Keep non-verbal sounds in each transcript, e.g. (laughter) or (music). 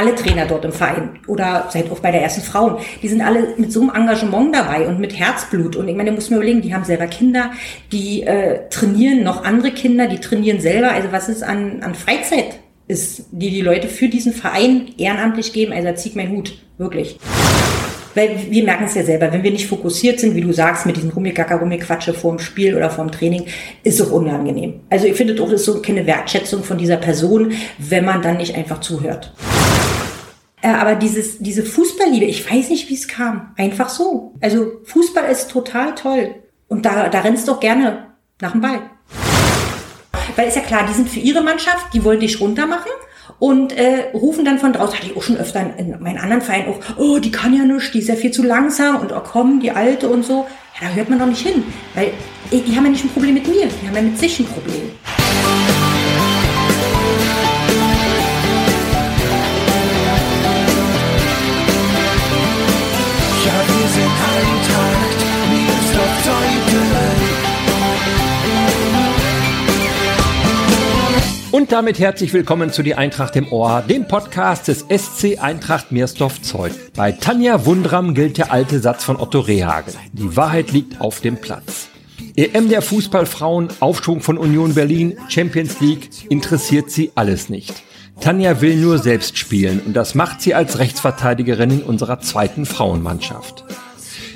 alle Trainer dort im Verein oder seid auch bei der ersten Frauen, die sind alle mit so einem Engagement dabei und mit Herzblut. Und ich meine, du musst mir überlegen, die haben selber Kinder, die äh, trainieren noch andere Kinder, die trainieren selber. Also was ist an, an Freizeit ist, die die Leute für diesen Verein ehrenamtlich geben. Also da zieht mein Hut, wirklich. Weil wir merken es ja selber, wenn wir nicht fokussiert sind, wie du sagst, mit diesem Rummikacker, Rummiquatsche vorm Spiel oder vorm Training, ist es unangenehm. Also ich finde doch, das ist so keine Wertschätzung von dieser Person, wenn man dann nicht einfach zuhört. Äh, aber dieses, diese Fußballliebe, ich weiß nicht, wie es kam. Einfach so. Also Fußball ist total toll. Und da, da rennst du doch gerne nach dem Ball. Weil ist ja klar, die sind für ihre Mannschaft, die wollen dich runter machen und äh, rufen dann von draußen, hatte ich auch schon öfter in, in meinen anderen Vereinen auch, oh, die kann ja nicht, die ist ja viel zu langsam und oh komm, die Alte und so. Ja, da hört man doch nicht hin, weil die haben ja nicht ein Problem mit mir, die haben ja mit sich ein Problem. Und damit herzlich willkommen zu Die Eintracht im Ohr, dem Podcast des SC Eintracht Meersdorf Zeug. Bei Tanja Wundram gilt der alte Satz von Otto Rehagel. Die Wahrheit liegt auf dem Platz. EM der Fußballfrauen, Aufschwung von Union Berlin, Champions League, interessiert sie alles nicht. Tanja will nur selbst spielen und das macht sie als Rechtsverteidigerin in unserer zweiten Frauenmannschaft.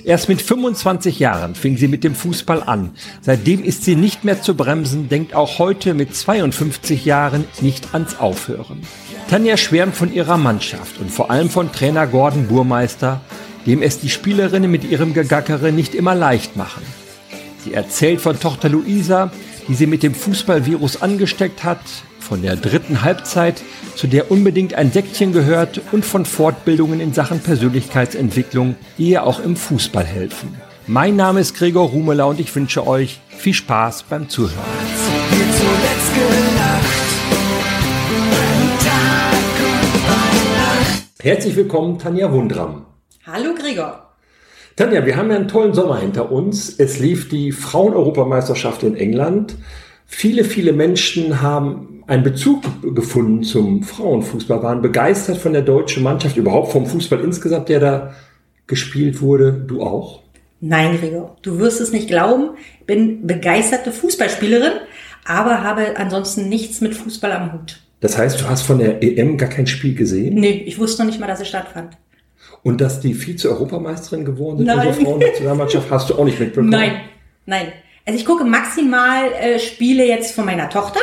Erst mit 25 Jahren fing sie mit dem Fußball an. Seitdem ist sie nicht mehr zu bremsen, denkt auch heute mit 52 Jahren nicht ans Aufhören. Tanja schwärmt von ihrer Mannschaft und vor allem von Trainer Gordon Burmeister, dem es die Spielerinnen mit ihrem Gegackere nicht immer leicht machen. Sie erzählt von Tochter Luisa, die sie mit dem Fußballvirus angesteckt hat, von der dritten Halbzeit, zu der unbedingt ein Säckchen gehört und von Fortbildungen in Sachen Persönlichkeitsentwicklung, die ihr auch im Fußball helfen. Mein Name ist Gregor Rumeler und ich wünsche euch viel Spaß beim Zuhören. Herzlich willkommen, Tanja Wundram. Hallo Gregor. Tanja, wir haben ja einen tollen Sommer hinter uns. Es lief die Frauen-Europameisterschaft in England. Viele, viele Menschen haben einen Bezug gefunden zum Frauenfußball, waren begeistert von der deutschen Mannschaft, überhaupt vom Fußball insgesamt, der da gespielt wurde. Du auch? Nein, Gregor, du wirst es nicht glauben. Ich bin begeisterte Fußballspielerin, aber habe ansonsten nichts mit Fußball am Hut. Das heißt, du hast von der EM gar kein Spiel gesehen? Nee, ich wusste noch nicht mal, dass es stattfand. Und dass die Vize-Europameisterin geworden sind, Nein. unsere Frauennationalmannschaft, hast du auch nicht mitbekommen? Nein, nein. Also ich gucke maximal äh, Spiele jetzt von meiner Tochter,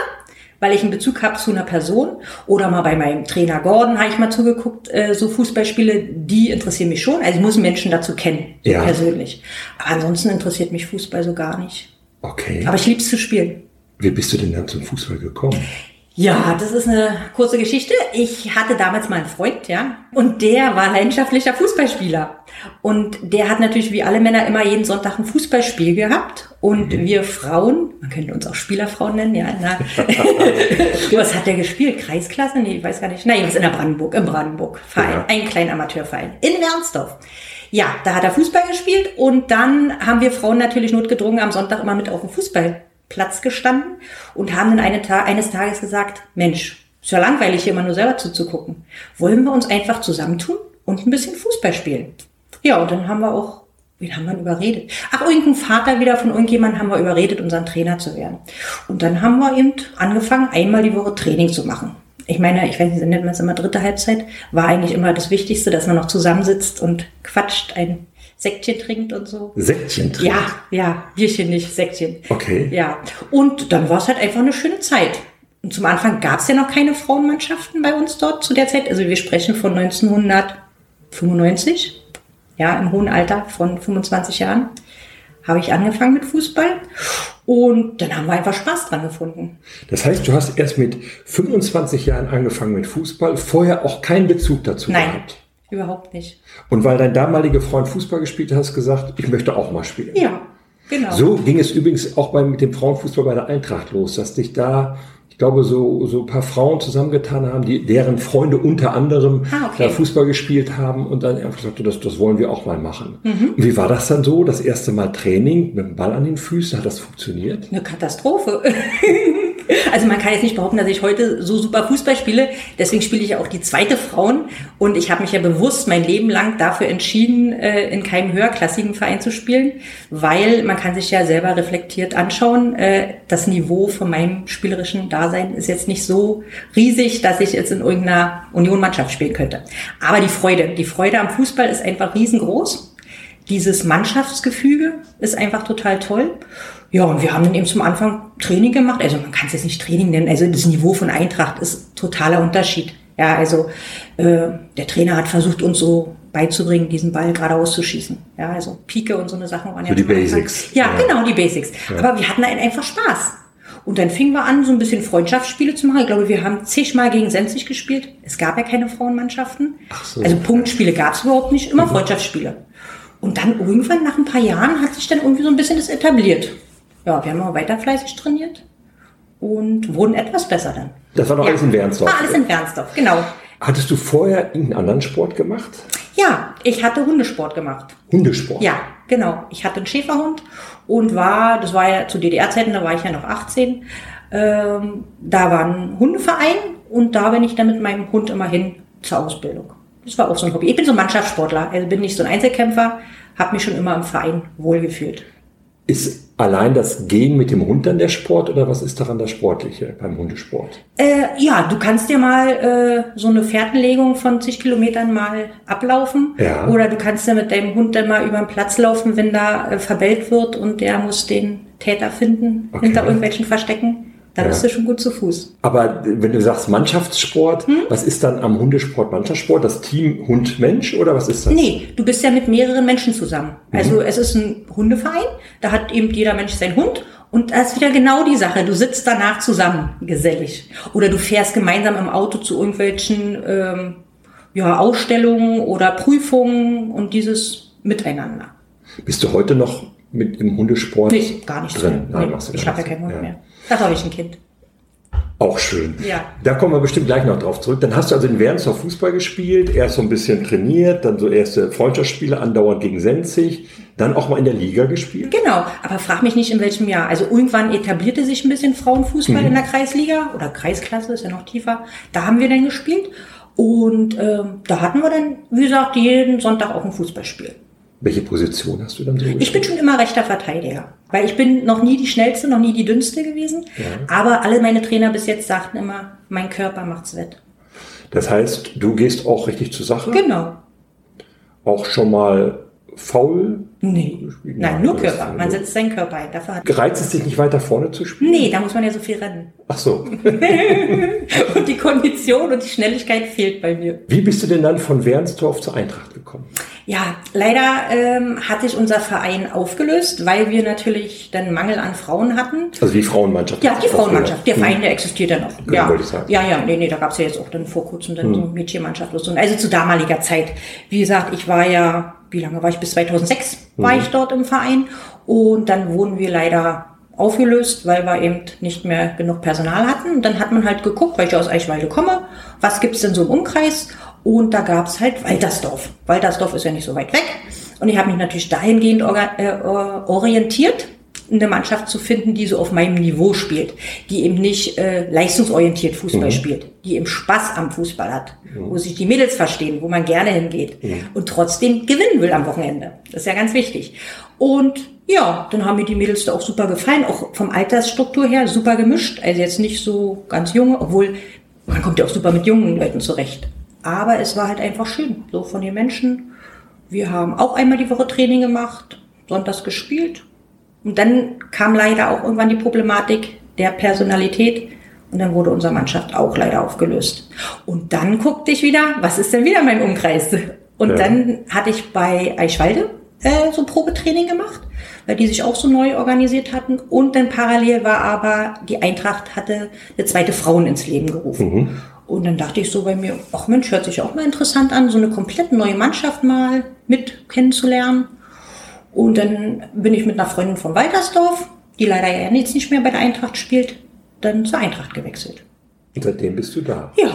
weil ich einen Bezug habe zu einer Person. Oder mal bei meinem Trainer Gordon habe ich mal zugeguckt, äh, so Fußballspiele, die interessieren mich schon. Also ich muss Menschen dazu kennen, Ja. persönlich. Aber ansonsten interessiert mich Fußball so gar nicht. Okay. Aber ich liebe es zu spielen. Wie bist du denn dann zum Fußball gekommen? Ja, das ist eine kurze Geschichte. Ich hatte damals mal einen Freund, ja, und der war leidenschaftlicher Fußballspieler. Und der hat natürlich wie alle Männer immer jeden Sonntag ein Fußballspiel gehabt. Und wir Frauen, man könnte uns auch Spielerfrauen nennen, ja, na, (laughs) was hat der gespielt? Kreisklasse? Nee, ich weiß gar nicht. Nein, was in der Brandenburg, im Brandenburg-Verein, Ja. ein kleiner Amateurverein in Wernsdorf. Ja, da hat er Fußball gespielt und dann haben wir Frauen natürlich notgedrungen am Sonntag immer mit auf dem Fußballplatz gestanden und haben dann eine Ta eines Tages gesagt, Mensch, ist ja langweilig hier immer nur selber zuzugucken. Wollen wir uns einfach zusammentun und ein bisschen Fußball spielen? Ja, und dann haben wir auch, wen haben wir überredet? Ach, irgendein Vater wieder von irgendjemandem haben wir überredet, unseren Trainer zu werden. Und dann haben wir eben angefangen, einmal die Woche Training zu machen. Ich meine, ich weiß nicht, nennt man es immer dritte Halbzeit, war eigentlich immer das Wichtigste, dass man noch zusammensitzt und quatscht, ein Säckchen trinkt und so. Säckchen trinken. Ja, ja, Bierchen nicht, Säckchen. Okay. Ja, und dann war es halt einfach eine schöne Zeit. Und zum Anfang gab es ja noch keine Frauenmannschaften bei uns dort zu der Zeit. Also wir sprechen von 1995, ja, im hohen Alter von 25 Jahren, habe ich angefangen mit Fußball. Und dann haben wir einfach Spaß dran gefunden. Das heißt, du hast erst mit 25 Jahren angefangen mit Fußball, vorher auch keinen Bezug dazu Nein, gehabt. Überhaupt nicht. Und weil dein damaliger Freund Fußball gespielt hat, hast du gesagt, ich möchte auch mal spielen. Ja, genau. So ging es übrigens auch bei, mit dem Frauenfußball bei der Eintracht los, dass dich da, ich glaube, so, so ein paar Frauen zusammengetan haben, die, deren Freunde unter anderem Ah, okay. da Fußball gespielt haben und dann einfach gesagt, das, das wollen wir auch mal machen. Mhm. Und wie war das dann so? Das erste Mal Training mit dem Ball an den Füßen, hat das funktioniert? Eine Katastrophe. Also man kann jetzt nicht behaupten, dass ich heute so super Fußball spiele. Deswegen spiele ich auch die zweite Frauen. Und ich habe mich ja bewusst mein Leben lang dafür entschieden, äh, in keinem höherklassigen Verein zu spielen, weil man kann sich ja selber reflektiert anschauen. Äh, das Niveau von meinem spielerischen Dasein ist jetzt nicht so riesig, dass ich jetzt in irgendeiner Union-Mannschaft spielen könnte. Aber die Freude, die Freude am Fußball ist einfach riesengroß. Dieses Mannschaftsgefüge ist einfach total toll. Ja, und wir haben dann eben zum Anfang Training gemacht. Also man kann es jetzt nicht Training nennen. Also das Niveau von Eintracht ist totaler Unterschied. Ja, also äh, der Trainer hat versucht, uns so beizubringen, diesen Ball geradeaus zu schießen. Ja, also Pike und so eine Sachen waren So ja die Basics. Ja, Ja. genau, die Basics. Aber wir hatten halt einfach Spaß. Und dann fingen wir an, so ein bisschen Freundschaftsspiele zu machen. Ich glaube, wir haben zigmal gegen Senzig gespielt. Es gab ja keine Frauenmannschaften. Ach so. Mhm. Also Punktspiele gab es überhaupt nicht, immer Freundschaftsspiele. Und dann irgendwann, nach ein paar Jahren, hat sich dann irgendwie so ein bisschen das etabliert. Ja, wir haben aber weiter fleißig trainiert und wurden etwas besser dann. Das war doch alles in Wernsdorf. War alles in Wernsdorf, genau. Hattest du vorher irgendeinen anderen Sport gemacht? Ja, ich hatte Hundesport gemacht. Hundesport? Ja, genau. Ich hatte einen Schäferhund und war, das war ja zu DDR-Zeiten, da war ich ja noch 18. Ähm, da war ein Hundeverein und da bin ich dann mit meinem Hund immer hin zur Ausbildung. Das war auch so ein Hobby. Ich bin so ein Mannschaftssportler, also bin nicht so ein Einzelkämpfer, habe mich schon immer im Verein wohlgefühlt. Ist allein das Gehen mit dem Hund dann der Sport oder was ist daran das Sportliche beim Hundesport? Äh, ja, du kannst dir mal äh, so eine Fährtenlegung von zig Kilometern mal ablaufen. Ja. Oder du kannst ja mit deinem Hund dann mal über den Platz laufen, wenn da äh, verbellt wird und der muss den Täter finden Okay. hinter irgendwelchen Verstecken. Da Ja. bist du schon gut zu Fuß. Aber wenn du sagst Mannschaftssport, Hm? was ist dann am Hundesport Mannschaftssport? Das Team Hund-Mensch oder was ist das? Nee, du bist ja mit mehreren Menschen zusammen. Mhm. Also es ist ein Hundeverein, da hat eben jeder Mensch seinen Hund und das ist wieder genau die Sache. Du sitzt danach zusammen, gesellig. Oder du fährst gemeinsam im Auto zu irgendwelchen ähm, ja, Ausstellungen oder Prüfungen und dieses Miteinander. Bist du heute noch mit im Hundesport Nee, gar nicht drin? Nein, Nee, machst du ich habe ja keinen Hund mehr. Da habe ich ein Kind. Auch schön. Ja. Da kommen wir bestimmt gleich noch drauf zurück. Dann hast du also in Wernsdorf Fußball gespielt, erst so ein bisschen trainiert, dann so erste Freundschaftsspiele andauernd gegen Senzig, dann auch mal in der Liga gespielt. Genau, aber frag mich nicht in welchem Jahr. Also irgendwann etablierte sich ein bisschen Frauenfußball in der Kreisliga oder Kreisklasse, ist ja noch tiefer. Da haben wir dann gespielt und ähm, da hatten wir dann, wie gesagt, jeden Sonntag auch ein Fußballspiel. Welche Position hast du dann so gespielt? Ich bin schon immer rechter Verteidiger, weil ich bin noch nie die schnellste, noch nie die dünnste gewesen. Aber alle meine Trainer bis jetzt sagten immer, mein Körper macht's wett. Das heißt, du gehst auch richtig zur Sache? Genau. Auch schon mal faul? Nee. gespielt? Nein, nur Körper. Man setzt seinen Körper ein. Dafür hat Gereizt es dich nicht weiter vorne zu spielen? Nee, da muss man ja so viel rennen. Ach so. (laughs) Und die Kondition und die Schnelligkeit fehlt bei mir. Wie bist du denn dann von Wernsdorf zur Eintracht gekommen? Ja, leider ähm, hat sich unser Verein aufgelöst, weil wir natürlich dann Mangel an Frauen hatten. Also die Frauenmannschaft. Ja, die Frauenmannschaft. Der Hm. Verein, der existiert ja noch. Genau, ja. wollte ich sagen. Hm. ja, ja, nee, nee, da gab's ja jetzt auch dann vor kurzem dann so eine Mädchenmannschaft. und so. Also zu damaliger Zeit. Wie gesagt, ich war ja, wie lange war ich? Bis 2006 Hm. war ich dort im Verein. Und dann wurden wir leider aufgelöst, weil wir eben nicht mehr genug Personal hatten. Und dann hat man halt geguckt, weil ich aus Eichwalde komme, was gibt's denn so im Umkreis? Und da gab's halt Waltersdorf. Waltersdorf ist ja nicht so weit weg. Und ich habe mich natürlich dahingehend äh, orientiert, eine Mannschaft zu finden, die so auf meinem Niveau spielt, die eben nicht äh, leistungsorientiert Fußball spielt, die eben Spaß am Fußball hat, wo sich die Mädels verstehen, wo man gerne hingeht und trotzdem gewinnen will am Wochenende. Das ist ja ganz wichtig. Und ja, dann haben mir die Mädels da auch super gefallen, auch vom Altersstruktur her super gemischt, also jetzt nicht so ganz junge, obwohl man kommt ja auch super mit jungen Leuten zurecht. Aber es war halt einfach schön, so von den Menschen. Wir haben auch einmal die Woche Training gemacht, sonntags gespielt. Und dann kam leider auch irgendwann die Problematik der Personalität. Und dann wurde unsere Mannschaft auch leider aufgelöst. Und dann guckte ich wieder, was ist denn wieder mein Umkreis? Und Ja. dann hatte ich bei Eichwalde äh, so Probetraining gemacht, weil die sich auch so neu organisiert hatten. Und dann parallel war aber, die Eintracht hatte eine zweite Frauen ins Leben gerufen. Und dann dachte ich so bei mir, ach Mensch, hört sich auch mal interessant an, so eine komplett neue Mannschaft mal mit kennenzulernen. Und dann bin ich mit einer Freundin von Waltersdorf, die leider ja jetzt nicht mehr bei der Eintracht spielt, dann zur Eintracht gewechselt. Und seitdem bist du da. Ja,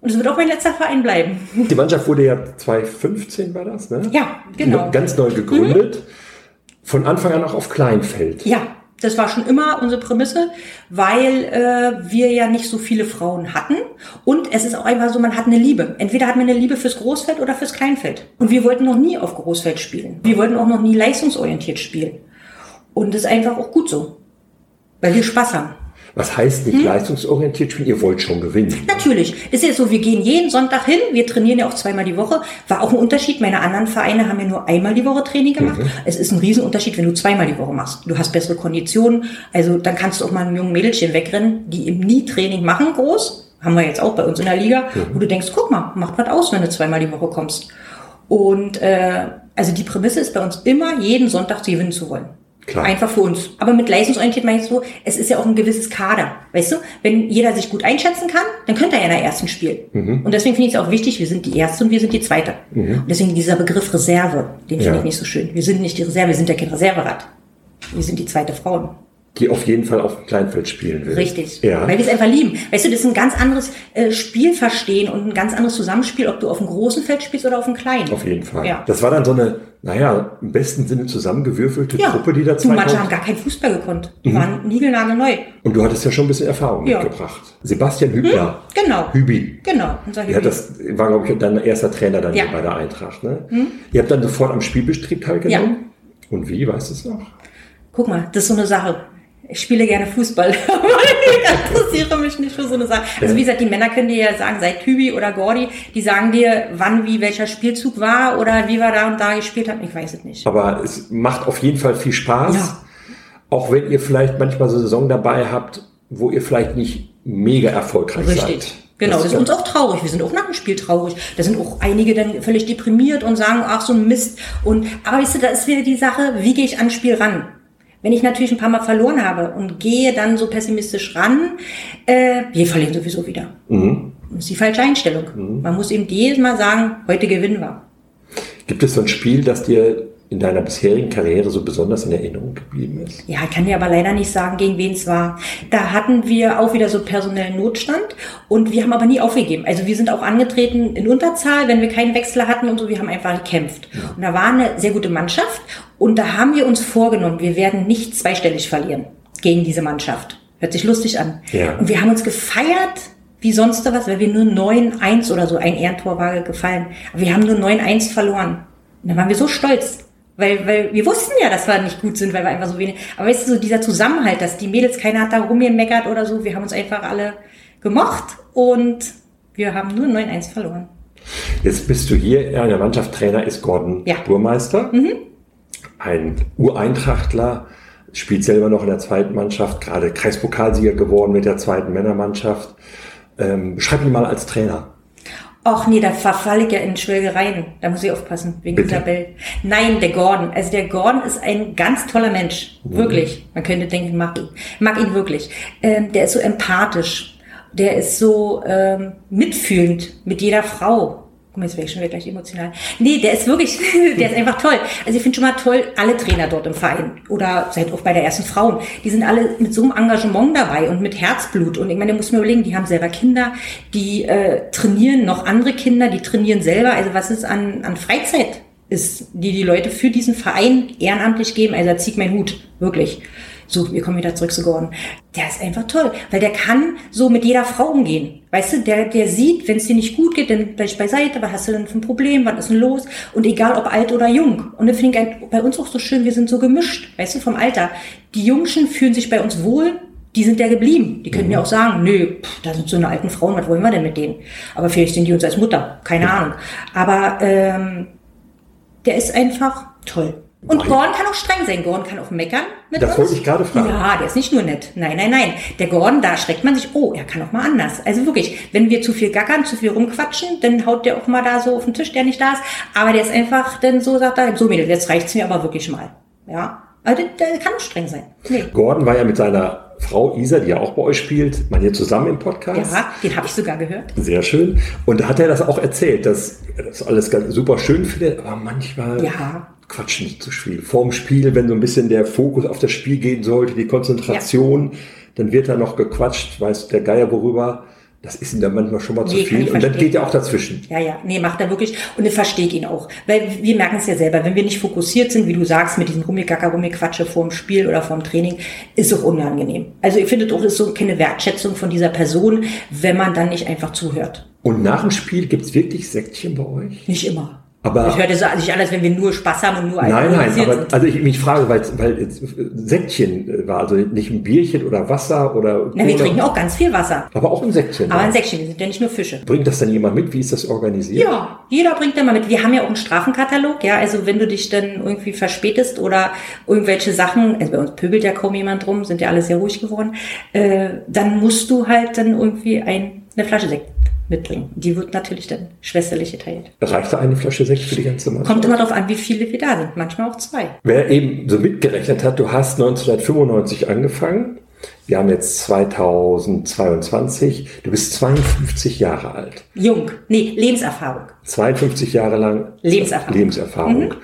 und es wird auch mein letzter Verein bleiben. (laughs) Die Mannschaft wurde ja 2015 war das, ne? Ja, genau. Ganz neu gegründet. Von Anfang an auch auf Kleinfeld. Ja, Das war schon immer unsere Prämisse, weil äh, wir ja nicht so viele Frauen hatten. Und es ist auch einfach so, man hat eine Liebe. Entweder hat man eine Liebe fürs Großfeld oder fürs Kleinfeld. Und wir wollten noch nie auf Großfeld spielen. Wir wollten auch noch nie leistungsorientiert spielen. Und das ist einfach auch gut so. Weil wir Spaß haben. Was heißt nicht leistungsorientiert spielen? Ihr wollt schon gewinnen. Natürlich. Ist ja so, wir gehen jeden Sonntag hin. Wir trainieren ja auch zweimal die Woche. War auch ein Unterschied. Meine anderen Vereine haben ja nur einmal die Woche Training gemacht. Es ist ein Riesenunterschied, wenn du zweimal die Woche machst. Du hast bessere Konditionen. Also dann kannst du auch mal einem jungen Mädelchen wegrennen, die im Nie-Training machen, groß. Haben wir jetzt auch bei uns in der Liga. Wo du denkst, guck mal, macht was aus, wenn du zweimal die Woche kommst. Und äh, also die Prämisse ist bei uns immer, jeden Sonntag gewinnen zu wollen. Klar. Einfach für uns. Aber mit leistungsorientiert meine ich so, es ist ja auch ein gewisses Kader. Weißt du, wenn jeder sich gut einschätzen kann, dann könnte er ja in der ersten spielen. Und deswegen finde ich es auch wichtig, wir sind die Erste und wir sind die Zweite. Und deswegen dieser Begriff Reserve, den finde Ja. ich nicht so schön. Wir sind nicht die Reserve, wir sind ja kein Reserverad. Wir sind die zweite Frauen. Die auf jeden Fall auf dem Kleinfeld spielen will. Richtig. Ja. Weil wir es einfach lieben. Weißt du, das ist ein ganz anderes äh, Spielverstehen und ein ganz anderes Zusammenspiel, ob du auf dem großen Feld spielst oder auf dem kleinen. Auf jeden Fall. Ja. Das war dann so eine, naja, im besten Sinne zusammengewürfelte ja. Truppe, die da du, manche haben 2000 gar keinen Fußball gekonnt. Die waren niegelnagelneu. Und du hattest ja schon ein bisschen Erfahrung Ja. mitgebracht. Sebastian Hübner. Genau. Hübi. Genau. Unser Ja, Hübi. das war, glaube ich, dein erster Trainer dann Ja. hier bei der Eintracht. Ne? Ihr habt dann sofort am Spielbetrieb teilgenommen? Und wie, weißt du es noch? Guck mal, das ist so eine Sache. Ich spiele gerne Fußball, (laughs) ich interessiere mich nicht für so eine Sache. Also wie gesagt, die Männer können dir ja sagen, sei Kübi oder Gordi, die sagen dir, wann, wie, welcher Spielzug war oder wie wir da und da gespielt haben. Ich weiß es nicht. Aber es macht auf jeden Fall viel Spaß. Ja. Auch wenn ihr vielleicht manchmal so eine Saison dabei habt, wo ihr vielleicht nicht mega erfolgreich seid. Richtig. Genau, das ist uns auch traurig. Wir sind auch nach dem Spiel traurig. Da sind auch einige dann völlig deprimiert und sagen, ach, so ein Mist. Und, aber weißt du, da ist wieder die Sache, wie gehe ich ans Spiel ran? Wenn ich natürlich ein paar Mal verloren habe und gehe dann so pessimistisch ran, äh, wir verlieren sowieso wieder. Das ist die falsche Einstellung. Man muss eben jedes Mal sagen, heute gewinnen wir. Gibt es so ein Spiel, das dir in deiner bisherigen Karriere so besonders in Erinnerung geblieben ist? Ja, ich kann dir aber leider nicht sagen, gegen wen es war. Da hatten wir auch wieder so personellen Notstand und wir haben aber nie aufgegeben. Also wir sind auch angetreten in Unterzahl, wenn wir keinen Wechsel hatten und so, wir haben einfach gekämpft. Und da war eine sehr gute Mannschaft und da haben wir uns vorgenommen, wir werden nicht zweistellig verlieren gegen diese Mannschaft. Hört sich lustig an. Ja. Und wir haben uns gefeiert wie sonst was, weil wir nur 9-1 oder so, ein Ehrentor war gefallen. Aber wir haben nur 9-1 verloren. Und da waren wir so stolz. Weil, weil wir wussten ja, dass wir nicht gut sind, weil wir einfach so wenig. Aber weißt du, so dieser Zusammenhalt, dass die Mädels, keiner hat da rumgemeckert oder so, wir haben uns einfach alle gemocht und wir haben nur 9-1 verloren. Jetzt bist du hier, ja, in der Mannschaft Trainer ist Gordon Ja. Burmeister. Ein Ureintrachtler, spielt selber noch in der zweiten Mannschaft, gerade Kreispokalsieger geworden mit der zweiten Männermannschaft. Ähm, beschreib ihn mal als Trainer. Och nee, da verfalle ich ja in Schwelgereien. Da muss ich aufpassen, wegen Bitte? Isabel. Nein, der Gordon. Also der Gordon ist ein ganz toller Mensch. Wirklich. Man könnte denken, mag ihn. Mag ihn wirklich. Ähm, der ist so empathisch. Der ist so ähm, mitfühlend mit jeder Frau. Guck mal, jetzt wäre ich schon wieder gleich emotional. Nee, der ist wirklich, (laughs) der ist einfach toll. Also ich finde schon mal toll, alle Trainer dort im Verein oder seid auch bei der ersten Frauen, die sind alle mit so einem Engagement dabei und mit Herzblut. Und ich meine, du musst mir überlegen, die haben selber Kinder, die äh, trainieren noch andere Kinder, die trainieren selber. Also was ist an, an Freizeit ist, die die Leute für diesen Verein ehrenamtlich geben. Also da zieh ich meinen Hut, wirklich. So, wir kommen wieder zurück zu Gordon. Der ist einfach toll, weil der kann so mit jeder Frau umgehen. Weißt du, der, der sieht, wenn es dir nicht gut geht, dann bleib ich beiseite, was hast du denn für ein Problem, was ist denn los? Und egal ob alt oder jung. Und das finde ich bei uns auch so schön, wir sind so gemischt, weißt du, vom Alter. Die Jungschen fühlen sich bei uns wohl, die sind ja geblieben. Die können ja auch sagen, nö, pff, da sind so eine alten Frauen, was wollen wir denn mit denen? Aber vielleicht sind die uns als Mutter, keine Ahnung. Aber ähm, der ist einfach toll. Und Nein. Gordon kann auch streng sein. Gordon kann auch meckern mit Das uns. wollte ich gerade fragen. Ja, der ist nicht nur nett. Nein, nein, nein. Der Gordon, da schreckt man sich, oh, er kann auch mal anders. Also wirklich, wenn wir zu viel gackern, zu viel rumquatschen, dann haut der auch mal da so auf den Tisch, der nicht da ist. Aber der ist einfach, dann so sagt er, so Mädel, jetzt reicht's mir aber wirklich mal. Ja. Also der, der kann auch streng sein. Nee. Gordon war ja mit seiner Frau Isa, die ja auch bei euch spielt, man hier zusammen im Podcast. Ja, den habe ich sogar gehört. Sehr schön. Und da hat er das auch erzählt, dass er das alles ganz super schön findet, aber manchmal Ja. Quatschen nicht zu viel. Vorm Spiel, wenn so ein bisschen der Fokus auf das Spiel gehen sollte, die Konzentration, dann wird da noch gequatscht, weiß der Geier worüber. Das ist ihm dann manchmal schon mal zu Nee, kann viel. ich Und dann verstehen. geht er auch dazwischen. Ja, ja, nee, macht er wirklich. Und das verstehe ich ihn auch. Weil wir merken es ja selber, wenn wir nicht fokussiert sind, wie du sagst, mit diesem Rummikacker, Rummiquatsche vorm Spiel oder vorm Training, ist auch unangenehm. Also ich finde auch, ist so keine Wertschätzung von dieser Person, wenn man dann nicht einfach zuhört. Und nach dem Spiel gibt's wirklich Säckchen bei euch? Nicht immer. Aber- ich hörte so nicht an, als wenn wir nur Spaß haben und nur Nein, nein, aber sind. also ich mich frage, weil, weil Säckchen äh, war, also nicht ein Bierchen oder Wasser oder Na, wir trinken auch ganz viel Wasser. aber auch ein Säckchen. Aber ja. ein Säckchen, wir sind ja nicht nur Fische. Bringt das dann jemand mit? Wie ist das organisiert? Ja, jeder bringt da mal mit. Wir haben ja auch einen Strafenkatalog, ja. Also wenn du dich dann irgendwie verspätest oder irgendwelche Sachen, also bei uns pöbelt ja kaum jemand drum, sind ja alle sehr ruhig geworden, äh, dann musst du halt dann irgendwie ein, eine Flasche Sekt mitbringen. Die wird natürlich dann schwesterlich geteilt. Reicht da eine Flasche Sekt für die ganze Mannschaft? Kommt immer darauf an, wie viele wir da sind. Manchmal auch zwei. Wer eben so mitgerechnet hat, du hast 1995 angefangen. Wir haben jetzt 2022. Du bist 52 Jahre alt. Jung. Nee, Lebenserfahrung. 52 Jahre lang Lebenserfahrung. Lebenserfahrung.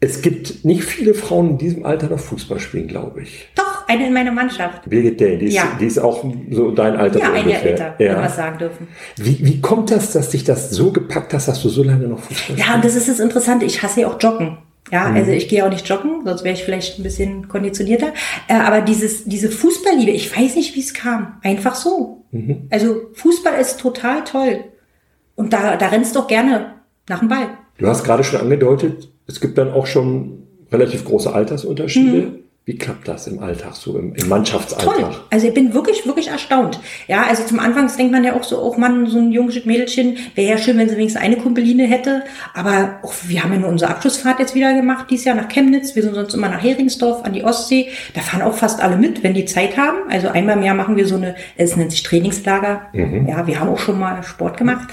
Es gibt nicht viele Frauen in diesem Alter noch Fußball spielen, glaube ich. Doch, eine in meiner Mannschaft. Birgit Day, die ist, Ja. die ist auch so dein Alter. Ja, so ein Jahr älter, wenn wir Ja. was sagen dürfen. Wie, wie kommt das, dass dich das so gepackt hast, dass du so lange noch Fußball Ja, und das ist das Interessante. Ich hasse ja auch Joggen. Ja, Mhm. also ich gehe auch nicht joggen, sonst wäre ich vielleicht ein bisschen konditionierter. Äh, aber dieses, diese Fußballliebe, ich weiß nicht, wie es kam. Einfach so. Mhm. Also Fußball ist total toll. Und da, da rennst du doch gerne nach dem Ball. Du hast gerade schon angedeutet, es gibt dann auch schon relativ große Altersunterschiede. Mhm. Wie klappt das im Alltag so, im, im Toll. Mannschaftsalltag? Also ich bin wirklich, wirklich erstaunt. Ja, also zum Anfang denkt man ja auch so, oh Mann, so ein junges Mädelchen, wäre ja schön, wenn sie wenigstens eine Kumpeline hätte. Aber auch, wir haben ja nur unsere Abschlussfahrt jetzt wieder gemacht, dieses Jahr nach Chemnitz. Wir sind sonst immer nach Heringsdorf an die Ostsee. Da fahren auch fast alle mit, wenn die Zeit haben. Also einmal im Jahr machen wir so eine, es nennt sich Trainingslager. Ja, wir haben auch schon mal Sport gemacht.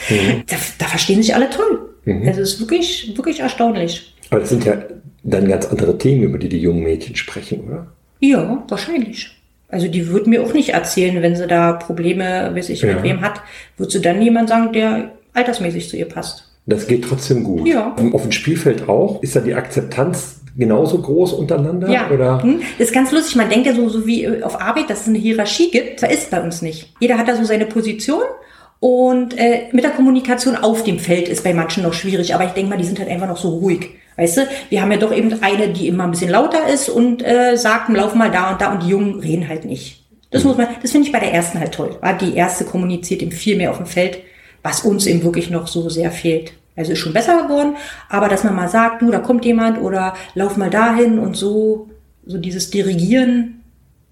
Da, da verstehen sich alle toll. Also es ist wirklich, wirklich erstaunlich. Aber das sind ja dann ganz andere Themen, über die die jungen Mädchen sprechen, oder? Ja, wahrscheinlich. Also die wird mir auch nicht erzählen, wenn sie da Probleme, weiß ich, Ja. mit wem hat, wird sie dann jemand sagen, der altersmäßig zu ihr passt. Das geht trotzdem gut. Ja. Auf dem Spielfeld auch. Ist da die Akzeptanz genauso groß untereinander? Ja, Oder? Hm? das ist ganz lustig. Man denkt ja so, so wie äh, auf Arbeit, dass es eine Hierarchie gibt. Da ist bei uns nicht. Jeder hat da so seine Position. Und äh, mit der Kommunikation auf dem Feld ist bei manchen noch schwierig. Aber ich denke mal, die sind halt einfach noch so ruhig. Weißt du, wir haben ja doch eben eine, die immer ein bisschen lauter ist und äh, sagt, lauf mal da und da. Und die Jungen reden halt nicht. Das muss man, das finde ich bei der ersten halt toll. War die erste kommuniziert eben viel mehr auf dem Feld, was uns eben wirklich noch so sehr fehlt. Also ist schon besser geworden, aber dass man mal sagt, du, da kommt jemand oder lauf mal dahin und so, so dieses Dirigieren.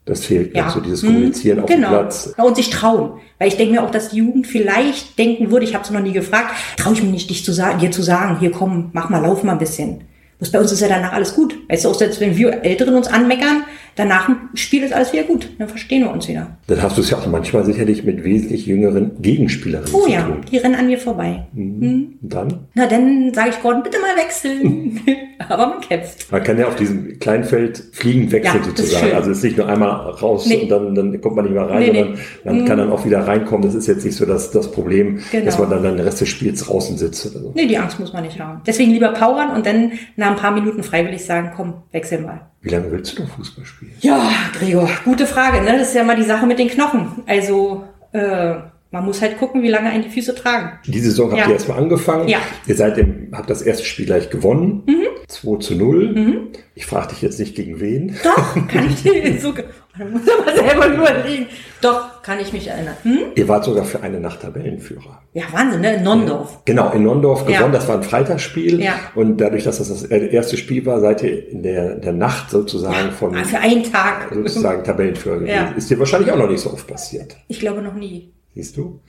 Das fehlt Ja. noch, so dieses Hm, Kommunizieren auf genau. dem Platz. Ja, Und sich trauen. Weil ich denke mir auch, dass die Jugend vielleicht denken würde, ich habe es noch nie gefragt, traue ich mir nicht, dich zu sagen, dir zu sagen, hier komm, mach mal, lauf mal ein bisschen. Bloß bei uns ist ja danach alles gut. Weißt du, auch selbst wenn wir Älteren uns anmeckern, danach im Spiel ist alles wieder gut. Dann verstehen wir uns wieder. Dann hast du es ja auch manchmal sicherlich mit wesentlich jüngeren Gegenspielerinnen Oh zu ja, tun. die rennen an mir vorbei. Und dann? Na, dann sage ich Gordon, bitte mal wechseln. (laughs) (laughs) Aber man kämpft. Man kann ja auf diesem Kleinfeld fliegend wechseln Ja, sozusagen. Also es ist nicht nur einmal raus Nee. und dann, dann kommt man nicht mehr rein, Nee, nee. sondern man kann dann auch wieder reinkommen. Das ist jetzt nicht so das, das Problem, Genau. dass man dann, den Rest des Spiels draußen sitzt oder so. Nee, die Angst muss man nicht haben. Deswegen lieber powern und dann nach ein paar Minuten freiwillig sagen, komm, wechsel mal. Wie lange willst du noch Fußball spielen? Ja, Gregor, gute Frage. Ne? Das ist ja mal die Sache mit den Knochen. Also äh, man muss halt gucken, wie lange einen die Füße tragen. Die Saison habt Ja. ihr erstmal angefangen. Ja. Ihr seid im, habt das erste Spiel gleich gewonnen. 2 zu 0. Ich frage dich jetzt nicht gegen wen. Doch, kann ich dir (laughs) so... Da muss mal selber überlegen. Doch, kann ich mich erinnern. Hm? Ihr wart sogar für eine Nacht Tabellenführer. Ja, Wahnsinn, ne? In Nondorf. Genau, in Nondorf Ja. gewonnen. Das war ein Freitagsspiel. Ja. Und dadurch, dass das das erste Spiel war, seid ihr in der, der Nacht sozusagen von Ah, Für einen Tag. sozusagen Tabellenführer (laughs) gewesen. Ja. Ist dir wahrscheinlich auch noch nicht so oft passiert. Ich glaube noch nie. Siehst du?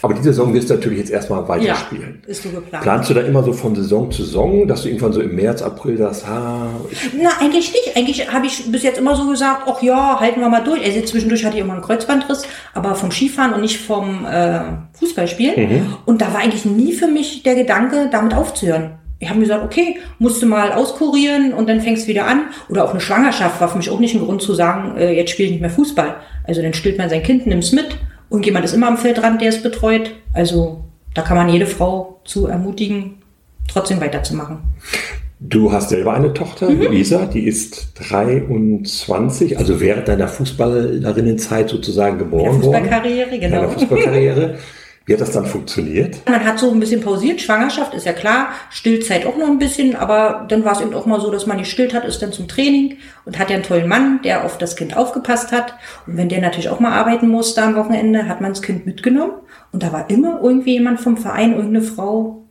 Aber die Saison wirst du natürlich jetzt erstmal weiterspielen. Mhm. Ja, ist so geplant. Planst du da immer so von Saison zu Saison, dass du irgendwann so im März, April sagst, ha, ich, Na, eigentlich nicht. Eigentlich habe ich bis jetzt immer so gesagt, ach ja, halten wir mal durch. Also zwischendurch hatte ich immer einen Kreuzbandriss, aber vom Skifahren und nicht vom äh, Fußballspielen. Und da war eigentlich nie für mich der Gedanke, damit aufzuhören. Ich habe mir gesagt, okay, musst du mal auskurieren und dann fängst du wieder an. Oder auch eine Schwangerschaft war für mich auch nicht ein Grund zu sagen, äh, jetzt spiele ich nicht mehr Fußball. Also dann stillt man sein Kind, nimmt's mit. Und jemand ist immer am Feldrand, der es betreut. Also da kann man jede Frau zu ermutigen, trotzdem weiterzumachen. Du hast selber eine Tochter, Mhm. Luisa, die ist 23, also während deiner Fußballerinnenzeit sozusagen geboren worden. Fußballkarriere, Deiner genau. Fußballkarriere. Wie hat das dann funktioniert? Man hat so ein bisschen pausiert, Schwangerschaft ist ja klar, Stillzeit auch noch ein bisschen, aber dann war es eben auch mal so, dass man nicht stillt hat, ist dann zum Training und hat ja einen tollen Mann, der auf das Kind aufgepasst hat. Und wenn der natürlich auch mal arbeiten musste am Wochenende, hat man das Kind mitgenommen und da war immer irgendwie jemand vom Verein, irgendeine Frau,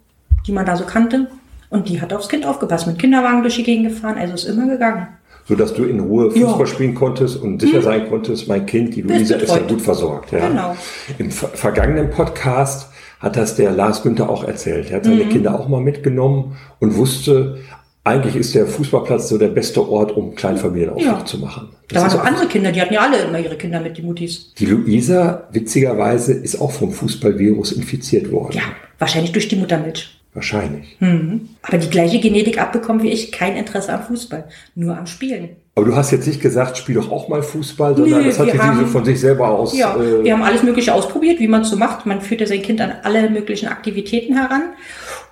die man da so kannte und die hat aufs Kind aufgepasst, mit Kinderwagen durch die Gegend gefahren, also ist immer gegangen. Sodass du in Ruhe Ja. Fußball spielen konntest und sicher sein konntest, mein Kind, die Luisa, ist ja gut versorgt. Ja. Genau. Im ver vergangenen Podcast hat das der Lars Günther auch erzählt. Er hat Mhm. seine Kinder auch mal mitgenommen und wusste, eigentlich ist der Fußballplatz so der beste Ort, um Kleinfamilienausflug Ja. zu machen. Da Das waren ist noch auch- andere Kinder, die hatten ja alle immer ihre Kinder mit, die Mutis. Die Luisa, witzigerweise, ist auch vom Fußballvirus infiziert worden. Ja, wahrscheinlich durch die Muttermilch. Wahrscheinlich. Mhm. Aber die gleiche Genetik abbekommen wie ich, kein Interesse am Fußball, nur am Spielen. Aber du hast jetzt nicht gesagt, spiel doch auch mal Fußball, sondern Nö, das hat wir sie haben- so von sich selber aus. Ja, äh, wir haben alles Mögliche ausprobiert, wie man es so macht. Man führte sein Kind an alle möglichen Aktivitäten heran.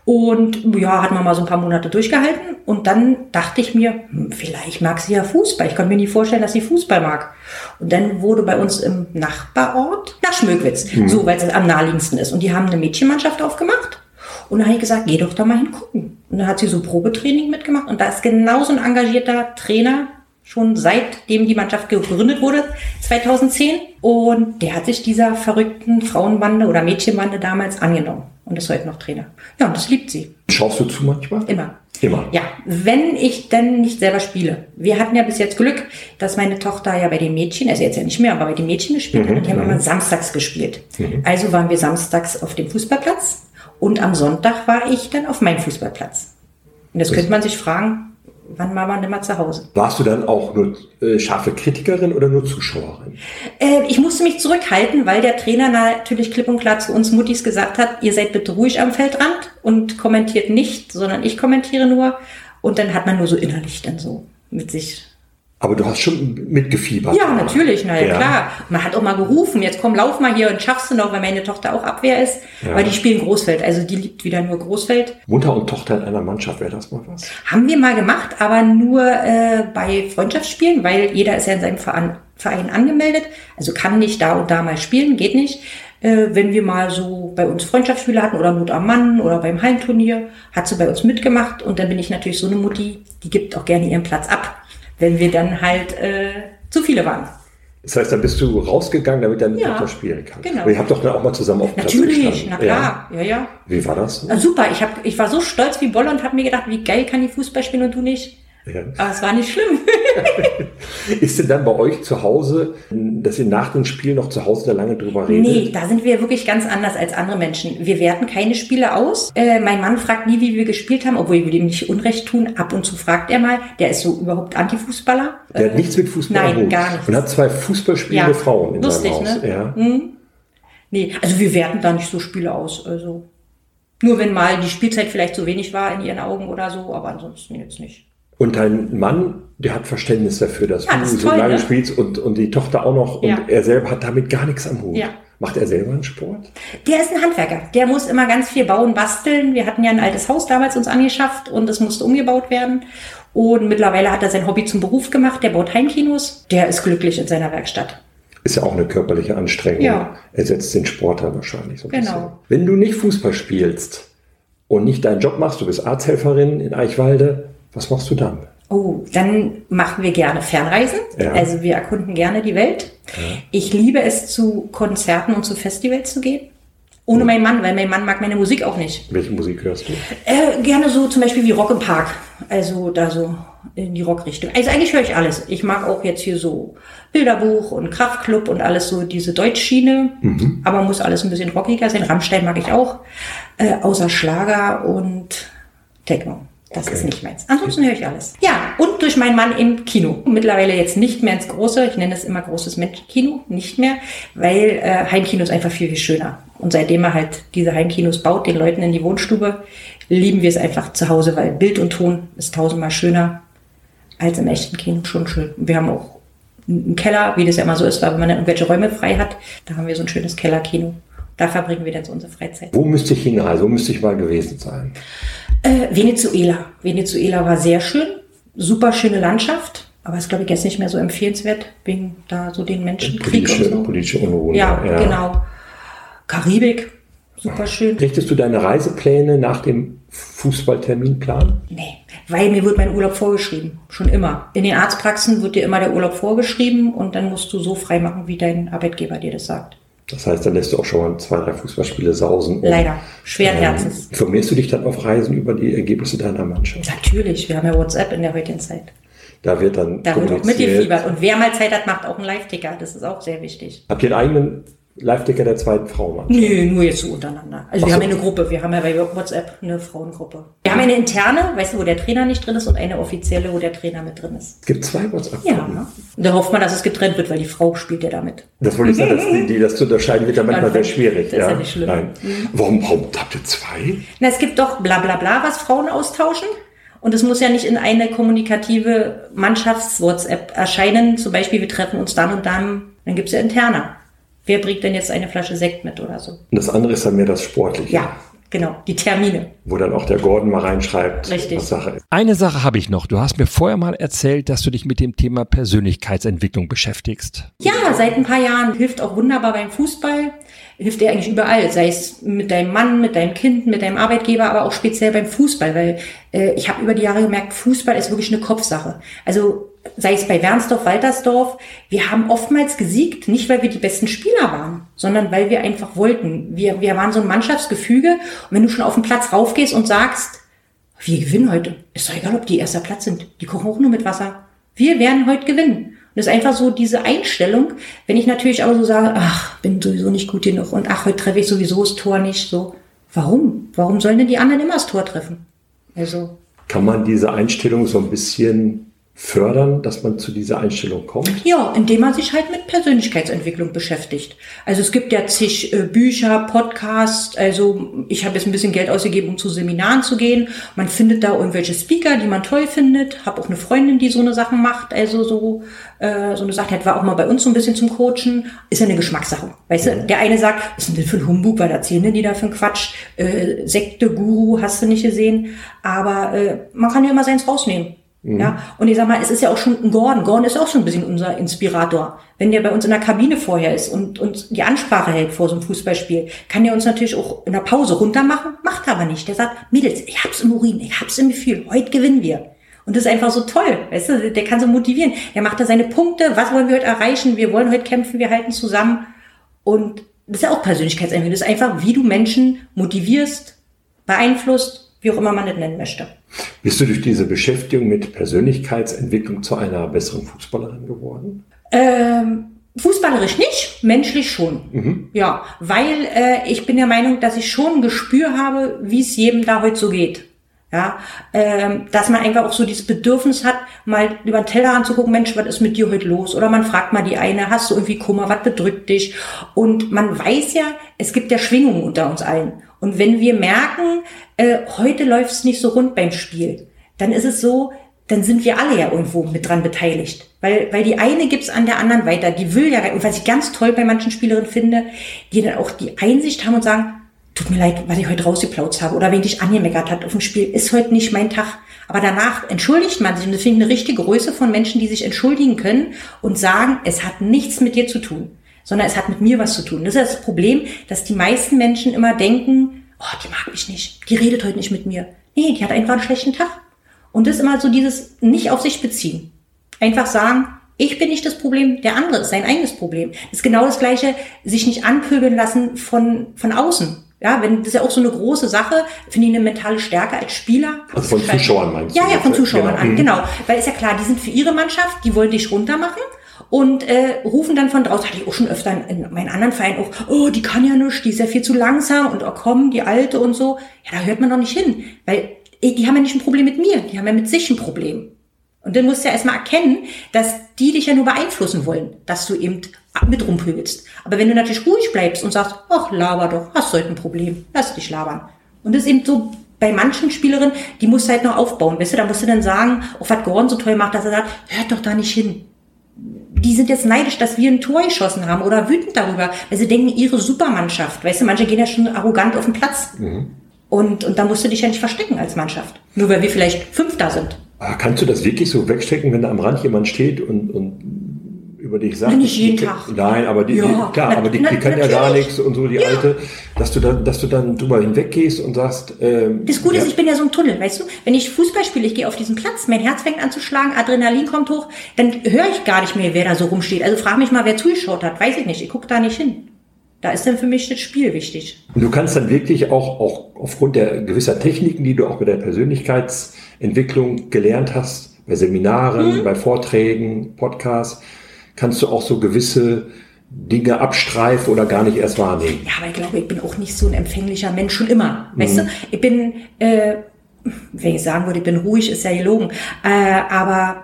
Und ja, hat man mal so ein paar Monate durchgehalten. Und dann dachte ich mir, hm, vielleicht mag sie ja Fußball. Ich konnte mir nie vorstellen, dass sie Fußball mag. Und dann wurde bei uns im Nachbarort, nach Schmöckwitz, so, weil es am naheliegendsten ist. Und die haben eine Mädchenmannschaft aufgemacht. Und dann habe ich gesagt, geh doch da mal hingucken. Und dann hat sie so Probetraining mitgemacht. Und da ist genauso ein engagierter Trainer, schon seitdem die Mannschaft gegründet wurde, 2010. Und der hat sich dieser verrückten Frauenbande oder Mädchenbande damals angenommen. Und ist heute noch Trainer. Ja, und das liebt sie. Schaust du zu manchmal? Immer. Immer. Ja, wenn ich dann nicht selber spiele. Wir hatten ja bis jetzt Glück, dass meine Tochter ja bei den Mädchen, also jetzt ja nicht mehr, aber bei den Mädchen gespielt hat und die haben immer samstags gespielt. Also waren wir samstags auf dem Fußballplatz und am Sonntag war ich dann auf meinem Fußballplatz. Und das könnte man sich fragen, wann war man denn mal zu Hause? Warst du dann auch nur äh, scharfe Kritikerin oder nur Zuschauerin? Äh, ich musste mich zurückhalten, weil der Trainer natürlich klipp und klar zu uns Muttis gesagt hat, ihr seid bitte ruhig am Feldrand und kommentiert nicht, sondern ich kommentiere nur. Und dann hat man nur so innerlich dann so mit sich Aber du hast schon mitgefiebert. Ja, natürlich, na ja, Ja. klar. Man hat auch mal gerufen, jetzt komm, lauf mal hier und schaffst du noch, weil meine Tochter auch Abwehr ist. Ja. Weil die spielen Großfeld, also die liebt wieder nur Großfeld. Mutter und Tochter in einer Mannschaft, wäre das mal was? Haben wir mal gemacht, aber nur äh, bei Freundschaftsspielen, weil jeder ist ja in seinem Verein, Verein angemeldet. Also kann nicht da und da mal spielen, geht nicht. Äh, wenn wir mal so bei uns Freundschaftsspiele hatten oder Mut am Mann oder beim Hallenturnier, hat sie bei uns mitgemacht und dann bin ich natürlich so eine Mutti, die gibt auch gerne ihren Platz ab, wenn wir dann halt äh, zu viele waren. Das heißt, dann bist du rausgegangen, damit deine Ja, Tochter spielen kann. genau. Aber ihr habt doch dann auch mal zusammen auf dem Platz Natürlich, gestanden. na klar, ja, ja. Wie war das? Ah, super, ich, hab, ich war so stolz wie Bolle und habe mir gedacht, wie geil kann die Fußball spielen und du nicht. Ja. Aber es war nicht schlimm. (laughs) Ist denn dann bei euch zu Hause, dass ihr nach dem Spiel noch zu Hause da lange drüber redet? Nee, da sind wir wirklich ganz anders als andere Menschen. Wir werten keine Spiele aus. Äh, mein Mann fragt nie, wie wir gespielt haben, obwohl wir ihm nicht Unrecht tun. Ab und zu fragt er mal. Der ist so überhaupt Antifußballer. Der hat Äh, nichts mit Fußball Nein, Hut. gar nichts. Und hat zwei Fußballspielende Ja, Frauen in lustig, seinem Haus. ne? Ja. Nee, also wir werten da nicht so Spiele aus. Also nur wenn mal die Spielzeit vielleicht zu wenig war in ihren Augen oder so, aber ansonsten jetzt nicht. Und dein Mann, der hat Verständnis dafür, dass Ja, du das so toll, lange ne? spielst und, und die Tochter auch noch. Ja. Und er selber hat damit gar nichts am Hut. Ja. Macht er selber einen Sport? Der ist ein Handwerker. Der muss immer ganz viel bauen, basteln. Wir hatten ja ein altes Haus damals uns angeschafft und es musste umgebaut werden. Und mittlerweile hat er sein Hobby zum Beruf gemacht. Der baut Heimkinos. Der ist glücklich in seiner Werkstatt. Ist ja auch eine körperliche Anstrengung. Ja. Ersetzt den Sport dann wahrscheinlich so ein Genau. bisschen. Wenn du nicht Fußball spielst und nicht deinen Job machst, du bist Arzthelferin in Eichwalde, was machst du dann? Oh, dann machen wir gerne Fernreisen. Ja. Also wir erkunden gerne die Welt. Ich liebe es, zu Konzerten und zu Festivals zu gehen. Ohne meinen Mann, weil mein Mann mag meine Musik auch nicht. Welche Musik hörst du? Äh, gerne so zum Beispiel wie Rock im Park. Also da so in die Rockrichtung. Also eigentlich höre ich alles. Ich mag auch jetzt hier so Bilderbuch und Kraftclub und alles so diese Deutschschiene. Aber muss alles ein bisschen rockiger sein. Rammstein mag ich auch. Äh, außer Schlager und Techno. Das Okay. ist nicht meins. Ansonsten höre ich alles. Ja, und durch meinen Mann im Kino. Mittlerweile jetzt nicht mehr ins große, ich nenne es immer großes Menschenkino, nicht mehr, weil äh, Heimkino ist einfach viel, viel schöner. Und seitdem er halt diese Heimkinos baut, den Leuten in die Wohnstube, lieben wir es einfach zu Hause, weil Bild und Ton ist tausendmal schöner als im echten Kino. Schon schön. Wir haben auch einen Keller, wie das ja immer so ist, weil wenn man dann irgendwelche Räume frei hat, da haben wir so ein schönes Kellerkino, Da verbringen wir dann so unsere Freizeit. Wo müsste ich hinreisen? Wo müsste ich mal gewesen sein? Äh, Venezuela. Venezuela war sehr schön. Super schöne Landschaft. Aber ist, glaube ich, jetzt nicht mehr so empfehlenswert, wegen da so den Menschenkrieg und Politische, so. politische Unruhen. Ja, genau. Karibik, super schön. Richtest du deine Reisepläne nach dem Fußballterminplan? Nee, weil mir wird mein Urlaub vorgeschrieben. Schon immer. In den Arztpraxen wird dir immer der Urlaub vorgeschrieben und dann musst du so frei machen, wie dein Arbeitgeber dir das sagt. Das heißt, dann lässt du auch schon mal zwei, drei Fußballspiele sausen. Leider. Schweren Herzens. Informierst du dich dann auf Reisen über die Ergebnisse deiner Mannschaft? Natürlich, wir haben ja WhatsApp in der heutigen Zeit. Da wird dann Da wird auch mitgefiebert. Und wer mal Zeit hat, macht auch einen Live-Ticker. Das ist auch sehr wichtig. Habt ihr einen eigenen Live-Ticker der zweiten Frauenmannschaft? Nö, nur jetzt so untereinander. Also Ach wir so. haben ja eine Gruppe, wir haben ja bei WhatsApp eine Frauengruppe. Wir haben eine interne, weißt du, wo der Trainer nicht drin ist und eine offizielle, wo der Trainer mit drin ist. Es gibt zwei WhatsApp-Gruppen. Ja, ne? Und da hofft man, dass es getrennt wird, weil die Frau spielt ja damit. Das wollte ich sagen, dass die, die das zu unterscheiden wird ja manchmal Ja, sehr schwierig. das ist ja nicht schlimm. Mhm. Nein. Warum, warum habt ihr zwei? Na, es gibt doch bla bla bla, was Frauen austauschen. Und es muss ja nicht in eine kommunikative Mannschafts-WhatsApp erscheinen. Zum Beispiel, wir treffen uns dann und dann, dann gibt's ja interner. Wer bringt denn jetzt eine Flasche Sekt mit oder so? Und das andere ist dann mehr das Sportliche. Ja, genau, die Termine. Wo dann auch der Gordon mal reinschreibt, Richtig. was Sache ist. Eine Sache habe ich noch. Du hast mir vorher mal erzählt, dass du dich mit dem Thema Persönlichkeitsentwicklung beschäftigst. Ja, seit ein paar Jahren hilft auch wunderbar beim Fußball. Hilft dir eigentlich überall, sei es mit deinem Mann, mit deinem Kind, mit deinem Arbeitgeber, aber auch speziell beim Fußball, weil äh, ich habe über die Jahre gemerkt, Fußball ist wirklich eine Kopfsache. Also sei es bei Wernsdorf, Waltersdorf, wir haben oftmals gesiegt, nicht weil wir die besten Spieler waren, sondern weil wir einfach wollten. Wir, wir waren so ein Mannschaftsgefüge und wenn du schon auf den Platz raufgehst und sagst, wir gewinnen heute. Ist doch egal, ob die erster Platz sind. Die kochen auch nur mit Wasser. Wir werden heute gewinnen. Das ist einfach so diese Einstellung. Wenn ich natürlich aber so sage, ach, bin sowieso nicht gut genug und ach, heute treffe ich sowieso das Tor nicht, so. Warum? Warum sollen denn die anderen immer das Tor treffen? Also, Kann man diese Einstellung so ein bisschen fördern, dass man zu dieser Einstellung kommt? Ja, indem man sich halt mit Persönlichkeitsentwicklung beschäftigt. Also es gibt ja zig äh, Bücher, Podcasts. Also ich habe jetzt ein bisschen Geld ausgegeben, um zu Seminaren zu gehen. Man findet da irgendwelche Speaker, die man toll findet. Habe auch eine Freundin, die so eine Sachen macht. Also so äh, so eine Sache. Die war auch mal bei uns so ein bisschen zum Coachen. Ist ja eine Geschmackssache. Weißt du, der eine sagt, was ist denn für ein Humbug? Was erzählen denn die da für ein Quatsch? Äh, Sekte, Guru, hast du nicht gesehen. Aber äh, man kann ja immer seins rausnehmen. Ja, und ich sag mal, es ist ja auch schon ein Gordon. Gordon ist auch schon ein bisschen unser Inspirator. Wenn der bei uns in der Kabine vorher ist und uns die Ansprache hält vor so einem Fußballspiel, kann der uns natürlich auch in der Pause runter machen, macht er aber nicht. Der sagt, Mädels, ich hab's im Urin, ich hab's im Gefühl, heute gewinnen wir. Und das ist einfach so toll, weißt du, der kann so motivieren. Der macht da seine Punkte, was wollen wir heute erreichen, wir wollen heute kämpfen, wir halten zusammen. Und das ist ja auch Persönlichkeitsentwicklung. Das ist einfach, wie du Menschen motivierst, beeinflusst, wie auch immer man das nennen möchte. Bist du durch diese Beschäftigung mit Persönlichkeitsentwicklung zu einer besseren Fußballerin geworden? Ähm, fußballerisch nicht, menschlich schon. Ja, weil äh, ich bin der Meinung, dass ich schon ein Gespür habe, wie es jedem da heute so geht. Ja, ähm, dass man einfach auch so dieses Bedürfnis hat, mal über den Tellerrand zu gucken, Mensch, was ist mit dir heute los? Oder man fragt mal die eine, hast du irgendwie Kummer, was bedrückt dich? Und man weiß ja, es gibt ja Schwingungen unter uns allen. Und wenn wir merken, äh, heute läuft es nicht so rund beim Spiel, dann ist es so, dann sind wir alle ja irgendwo mit dran beteiligt. Weil, weil die eine gibt's an der anderen weiter, die will ja, und was ich ganz toll bei manchen Spielerinnen finde, die dann auch die Einsicht haben und sagen, tut mir leid, was ich heute rausgeplautzt habe oder wenn dich angemeckert hat auf dem Spiel, ist heute nicht mein Tag. Aber danach entschuldigt man sich und das finde ich eine richtige Größe von Menschen, die sich entschuldigen können und sagen, es hat nichts mit dir zu tun, sondern es hat mit mir was zu tun. Das ist das Problem, dass die meisten Menschen immer denken, oh, die mag mich nicht, die redet heute nicht mit mir. Nee, die hat einfach einen schlechten Tag. Und das ist immer so dieses nicht auf sich beziehen. Einfach sagen, ich bin nicht das Problem, der andere ist sein eigenes Problem. Das ist genau das Gleiche, sich nicht anpöbeln lassen von, von außen. Ja, wenn, das ist ja auch so eine große Sache, finde ich eine mentale Stärke als Spieler. Also von Zuschauern meinst du Ja, ja, von ne? Zuschauern Genau. an, Mhm. genau. Weil ist ja klar, die sind für ihre Mannschaft, die wollen dich runter machen und äh, rufen dann von draußen, hatte ich auch schon öfter in, in meinen anderen Vereinen auch, oh, die kann ja nicht, die ist ja viel zu langsam und oh komm, die Alte und so. Ja, da hört man doch nicht hin, weil die haben ja nicht ein Problem mit mir, die haben ja mit sich ein Problem. Und dann musst du ja erstmal erkennen, dass die dich ja nur beeinflussen wollen, dass du eben mit rumpöbelst. Aber wenn du natürlich ruhig bleibst und sagst, ach, laber doch, hast du heute ein Problem, lass dich labern. Und das ist eben so bei manchen Spielerinnen, die musst du halt noch aufbauen, weißt du, da musst du dann sagen, auch was Gordon so toll macht, dass er sagt, hört doch da nicht hin. Die sind jetzt neidisch, dass wir ein Tor geschossen haben oder wütend darüber, weil sie denken, ihre Supermannschaft. Weißt du, manche gehen ja schon arrogant auf den Platz. Und, und da musst du dich ja nicht verstecken als Mannschaft. Nur weil wir vielleicht Fünfter sind. Ah, kannst du das wirklich so wegstecken, wenn da am Rand jemand steht und, und über dich sagt? Nicht jeden die- Tag. Nein, aber die, Ja, die klar, aber die, na- die kann ja gar natürlich. nichts und so die Ja. alte, dass du dann, dass du dann drüber hinweggehst und sagst, ähm, Das Gute ja, ist, ich bin ja so ein Tunnel, weißt du? Wenn ich Fußball spiele, ich gehe auf diesen Platz, mein Herz fängt an zu schlagen, Adrenalin kommt hoch, dann höre ich gar nicht mehr, wer da so rumsteht. Also frag mich mal, wer zugeschaut hat. Weiß ich nicht. Ich gucke da nicht hin. Da ist dann für mich das Spiel wichtig. Und du kannst dann wirklich auch, auch aufgrund der gewisser Techniken, die du auch mit der Persönlichkeitsentwicklung gelernt hast, bei Seminaren, bei Vorträgen, Podcasts, kannst du auch so gewisse Dinge abstreifen oder gar nicht erst wahrnehmen. Ja, aber ich glaube, ich bin auch nicht so ein empfänglicher Mensch schon immer. Weißt du? Ich bin, äh, wenn ich sagen würde, ich bin ruhig, ist ja gelogen. Äh, aber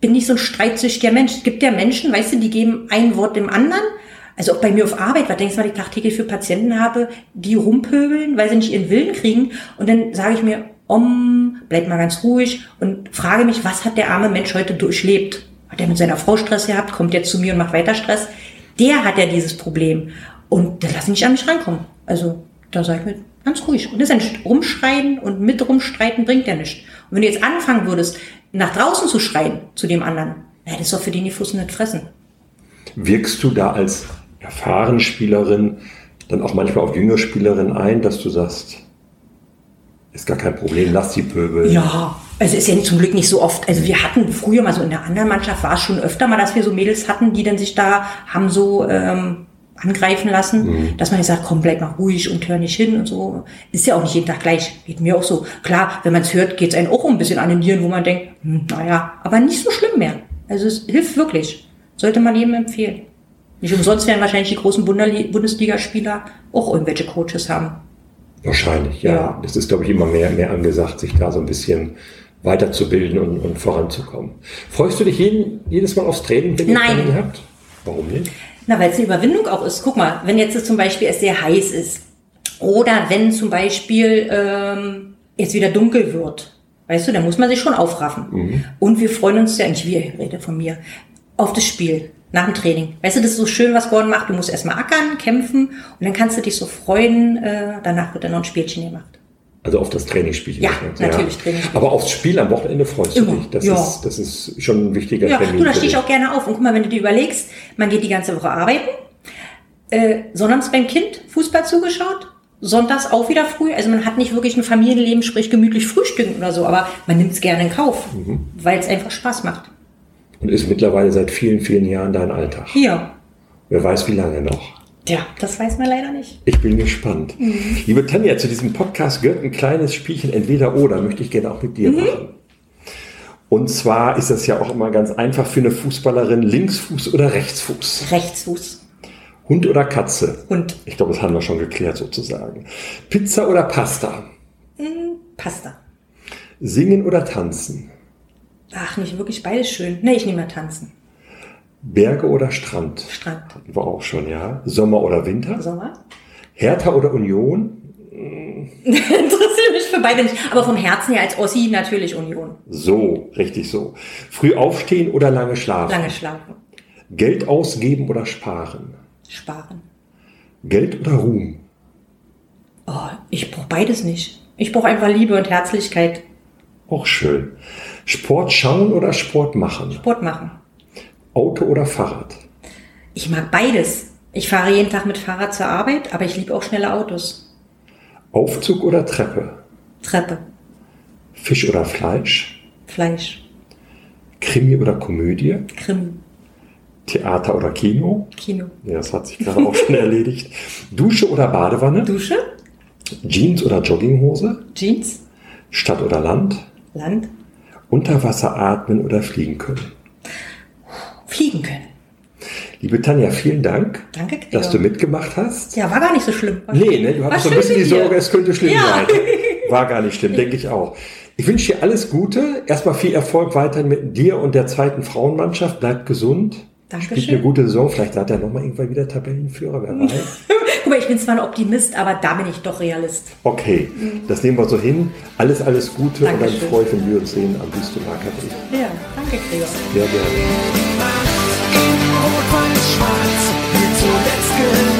bin nicht so ein streitsüchtiger Mensch. Es gibt ja Menschen, weißt du, die geben ein Wort dem anderen. Also auch bei mir auf Arbeit, was denkst du, was ich tagtäglich für Patienten habe, die rumpöbeln, weil sie nicht ihren Willen kriegen. Und dann sage ich mir, om, bleib mal ganz ruhig und frage mich, was hat der arme Mensch heute durchlebt? Hat er mit seiner Frau Stress gehabt? Kommt er zu mir und macht weiter Stress? Der hat ja dieses Problem. Und das lasse ich nicht an mich rankommen. Also da sage ich mir ganz ruhig. Und das ist rumschreien und mit rumstreiten bringt ja nichts. Und wenn du jetzt anfangen würdest, nach draußen zu schreien zu dem anderen, na, das ist doch für den die Fuß nicht fressen. Wirkst du da als erfahrene Spielerin dann auch manchmal auf jüngere Spielerinnen ein, dass du sagst, ist gar kein Problem, lass die Pöbel. Ja, also ist ja zum Glück nicht so oft. Also wir hatten früher mal so in der anderen Mannschaft war es schon öfter mal, dass wir so Mädels hatten, die dann sich da haben so ähm, angreifen lassen, dass man jetzt sagt, komm, bleib mal ruhig und hör nicht hin und so. Ist ja auch nicht jeden Tag gleich. Geht mir auch so. Klar, wenn man es hört, geht es einem auch ein bisschen an den Nieren, wo man denkt, hm, naja, aber nicht so schlimm mehr. Also es hilft wirklich. Sollte man jedem empfehlen. Nicht umsonst werden wahrscheinlich die großen Bundesli- Bundesligaspieler auch irgendwelche Coaches haben. Wahrscheinlich, ja. Ja. Das ist, glaube ich, immer mehr, mehr angesagt, sich da so ein bisschen weiterzubilden und, und voranzukommen. Freust du dich jeden, jedes Mal aufs Training, wenn ihr Nein. Training habt? Warum nicht? Na, weil es eine Überwindung auch ist. Guck mal, wenn jetzt zum Beispiel es sehr heiß ist oder wenn zum Beispiel ähm, es wieder dunkel wird, weißt du, dann muss man sich schon aufraffen. Und wir freuen uns ja, nicht wir, ich rede von mir, auf das Spiel nach dem Training. Weißt du, das ist so schön, was Gordon macht. Du musst erstmal ackern, kämpfen und dann kannst du dich so freuen. Äh, danach wird dann noch ein Spielchen gemacht. Also auf das Trainingsspielchen. Ja, wahrscheinlich, natürlich, Trainingsspiel. Aber aufs Spiel am Wochenende freust Immer, du dich. Das, ja. ist, das ist schon ein wichtiger Ja, Termin. du, da stehe ich auch gerne auf. Und guck mal, wenn du dir überlegst, man geht die ganze Woche arbeiten, äh, sonnabends beim Kind Fußball zugeschaut, sonntags auch wieder früh. Also man hat nicht wirklich ein Familienleben, sprich gemütlich frühstücken oder so, aber man nimmt es gerne in Kauf, Mhm. weil es einfach Spaß macht. Und ist mittlerweile seit vielen, vielen Jahren dein Alltag. Hier. Wer weiß, wie lange noch. Ja, das weiß man leider nicht. Ich bin gespannt. Liebe Tanja, zu diesem Podcast gehört ein kleines Spielchen entweder oder, möchte ich gerne auch mit dir machen. Und zwar ist das ja auch immer ganz einfach für eine Fußballerin, Linksfuß oder Rechtsfuß. Rechtsfuß. Hund oder Katze? Hund. Ich glaube, das haben wir schon geklärt sozusagen. Pizza oder Pasta? Pasta. Singen oder tanzen? Ach, nicht wirklich beides schön. Nee, ich nehme mal tanzen. Berge oder Strand? Strand. Wir auch schon, ja. Sommer oder Winter? Sommer. Hertha oder Union? (laughs) Interessiert mich für beide nicht. Aber vom Herzen her als Ossi natürlich Union. So, richtig so. Früh aufstehen oder lange schlafen? Lange schlafen. Geld ausgeben oder sparen? Sparen. Geld oder Ruhm? Oh, ich brauche beides nicht. Ich brauche einfach Liebe und Herzlichkeit. Auch schön. Sport schauen oder Sport machen? Sport machen. Auto oder Fahrrad? Ich mag beides. Ich fahre jeden Tag mit Fahrrad zur Arbeit, aber ich liebe auch schnelle Autos. Aufzug oder Treppe? Treppe, Fisch oder Fleisch? Fleisch, Krimi oder Komödie? Krimi, Theater oder Kino? Kino, Ja, das hat sich gerade auch schon (laughs) erledigt. Dusche oder Badewanne? Dusche, Jeans oder Jogginghose? Jeans, Stadt oder Land? Land, Unter Wasser atmen oder fliegen können? Fliegen können. Liebe Tanja, vielen Dank, Danke, dass du mitgemacht hast. Ja, war gar nicht so schlimm. War Nee, ne, du hattest so ein bisschen die. Sorge, es könnte schlimm Ja. sein. (laughs) War gar nicht schlimm, denke ich auch. Ich wünsche dir alles Gute. Erstmal viel Erfolg weiterhin mit dir und der zweiten Frauenmannschaft. Bleibt gesund. Dankeschön. Spielt eine gute Saison. Vielleicht seid ihr nochmal irgendwann wieder Tabellenführer, wer weiß. (laughs) Guck mal, ich bin zwar ein Optimist, aber da bin ich doch Realist. Okay, das nehmen wir so hin. Alles, alles Gute und Dankeschön. dann freue ich mich, wenn wir uns sehen am Wüstenmarkt. Ja, danke, Gregor. Sehr gerne. Rot, Weiß, Schwarz, wir zuletzt gehört.